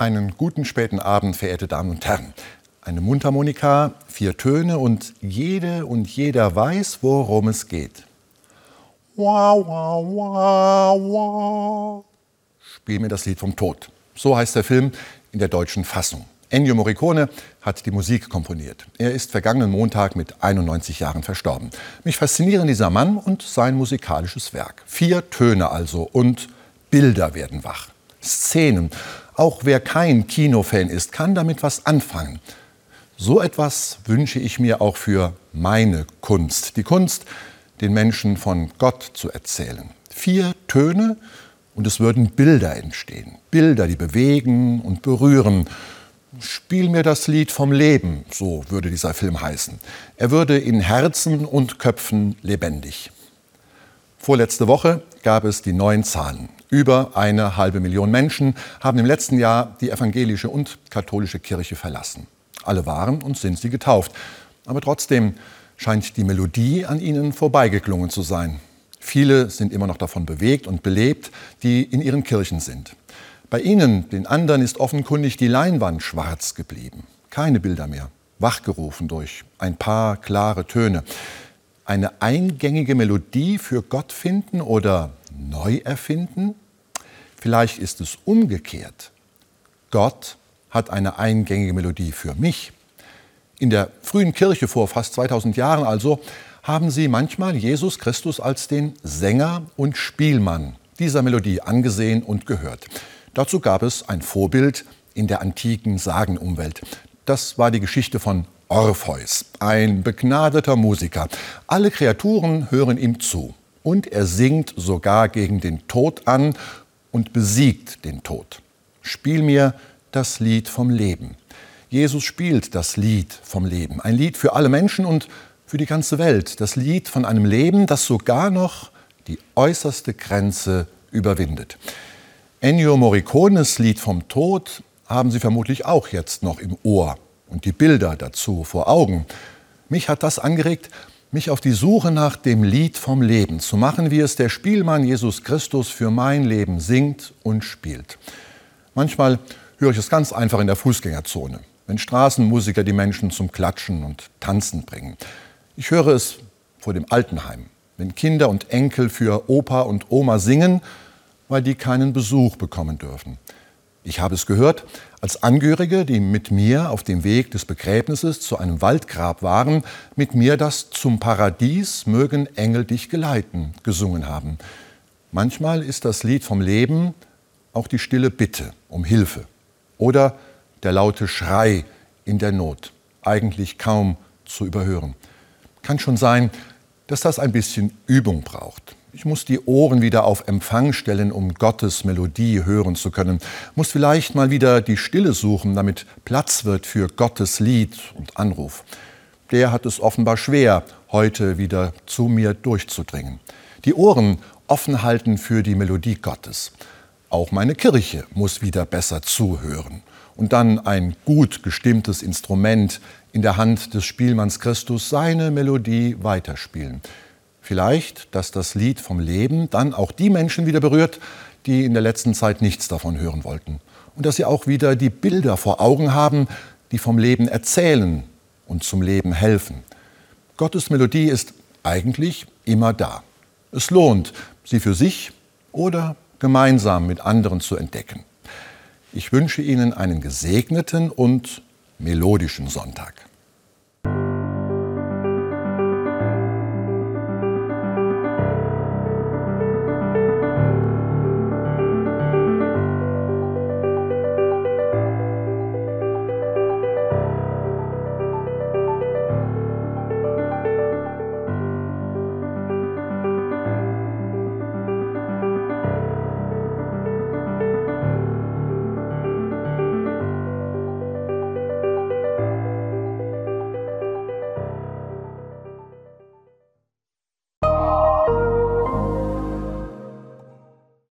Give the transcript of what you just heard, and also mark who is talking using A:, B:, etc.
A: Einen guten späten Abend, verehrte Damen und Herren. Eine Mundharmonika, vier Töne und jede und jeder weiß, worum es geht. Wow, wow, wow, wow. Spiel mir das Lied vom Tod. So heißt der Film in der deutschen Fassung. Ennio Morricone hat die Musik komponiert. Er ist vergangenen Montag mit 91 Jahren verstorben. Mich faszinieren dieser Mann und sein musikalisches Werk. Vier Töne also und Bilder werden wach. Szenen. Auch wer kein Kinofan ist, kann damit was anfangen. So etwas wünsche ich mir auch für meine Kunst. Die Kunst, den Menschen von Gott zu erzählen. Vier Töne und es würden Bilder entstehen. Bilder, die bewegen und berühren. Spiel mir das Lied vom Leben, so würde dieser Film heißen. Er würde in Herzen und Köpfen lebendig. Vorletzte Woche gab es die neuen Zahlen. Über eine halbe Million Menschen haben im letzten Jahr die evangelische und katholische Kirche verlassen. Alle waren und sind sie getauft. Aber trotzdem scheint die Melodie an ihnen vorbeigeklungen zu sein. Viele sind immer noch davon bewegt und belebt, die in ihren Kirchen sind. Bei ihnen, den anderen, ist offenkundig die Leinwand schwarz geblieben. Keine Bilder mehr, wachgerufen durch ein paar klare Töne eine eingängige Melodie für Gott finden oder neu erfinden? Vielleicht ist es umgekehrt. Gott hat eine eingängige Melodie für mich. In der frühen Kirche vor fast 2000 Jahren also haben sie manchmal Jesus Christus als den Sänger und Spielmann dieser Melodie angesehen und gehört. Dazu gab es ein Vorbild in der antiken Sagenumwelt. Das war die Geschichte von Orpheus, ein begnadeter Musiker. Alle Kreaturen hören ihm zu und er singt sogar gegen den Tod an und besiegt den Tod. Spiel mir das Lied vom Leben. Jesus spielt das Lied vom Leben, ein Lied für alle Menschen und für die ganze Welt, das Lied von einem Leben, das sogar noch die äußerste Grenze überwindet. Ennio Morricones Lied vom Tod haben Sie vermutlich auch jetzt noch im Ohr und die Bilder dazu vor Augen. Mich hat das angeregt, mich auf die Suche nach dem Lied vom Leben zu machen, wie es der Spielmann Jesus Christus für mein Leben singt und spielt. Manchmal höre ich es ganz einfach in der Fußgängerzone, wenn Straßenmusiker die Menschen zum Klatschen und Tanzen bringen. Ich höre es vor dem Altenheim, wenn Kinder und Enkel für Opa und Oma singen, weil die keinen Besuch bekommen dürfen. Ich habe es gehört, als Angehörige, die mit mir auf dem Weg des Begräbnisses zu einem Waldgrab waren, mit mir das Zum Paradies mögen Engel dich geleiten gesungen haben. Manchmal ist das Lied vom Leben auch die stille Bitte um Hilfe oder der laute Schrei in der Not, eigentlich kaum zu überhören. Kann schon sein, dass das ein bisschen Übung braucht. Ich muss die Ohren wieder auf Empfang stellen, um Gottes Melodie hören zu können. Muss vielleicht mal wieder die Stille suchen, damit Platz wird für Gottes Lied und Anruf. Der hat es offenbar schwer, heute wieder zu mir durchzudringen. Die Ohren offen halten für die Melodie Gottes. Auch meine Kirche muss wieder besser zuhören und dann ein gut gestimmtes Instrument in der Hand des Spielmanns Christus seine Melodie weiterspielen. Vielleicht, dass das Lied vom Leben dann auch die Menschen wieder berührt, die in der letzten Zeit nichts davon hören wollten. Und dass sie auch wieder die Bilder vor Augen haben, die vom Leben erzählen und zum Leben helfen. Gottes Melodie ist eigentlich immer da. Es lohnt, sie für sich oder gemeinsam mit anderen zu entdecken. Ich wünsche Ihnen einen gesegneten und melodischen Sonntag.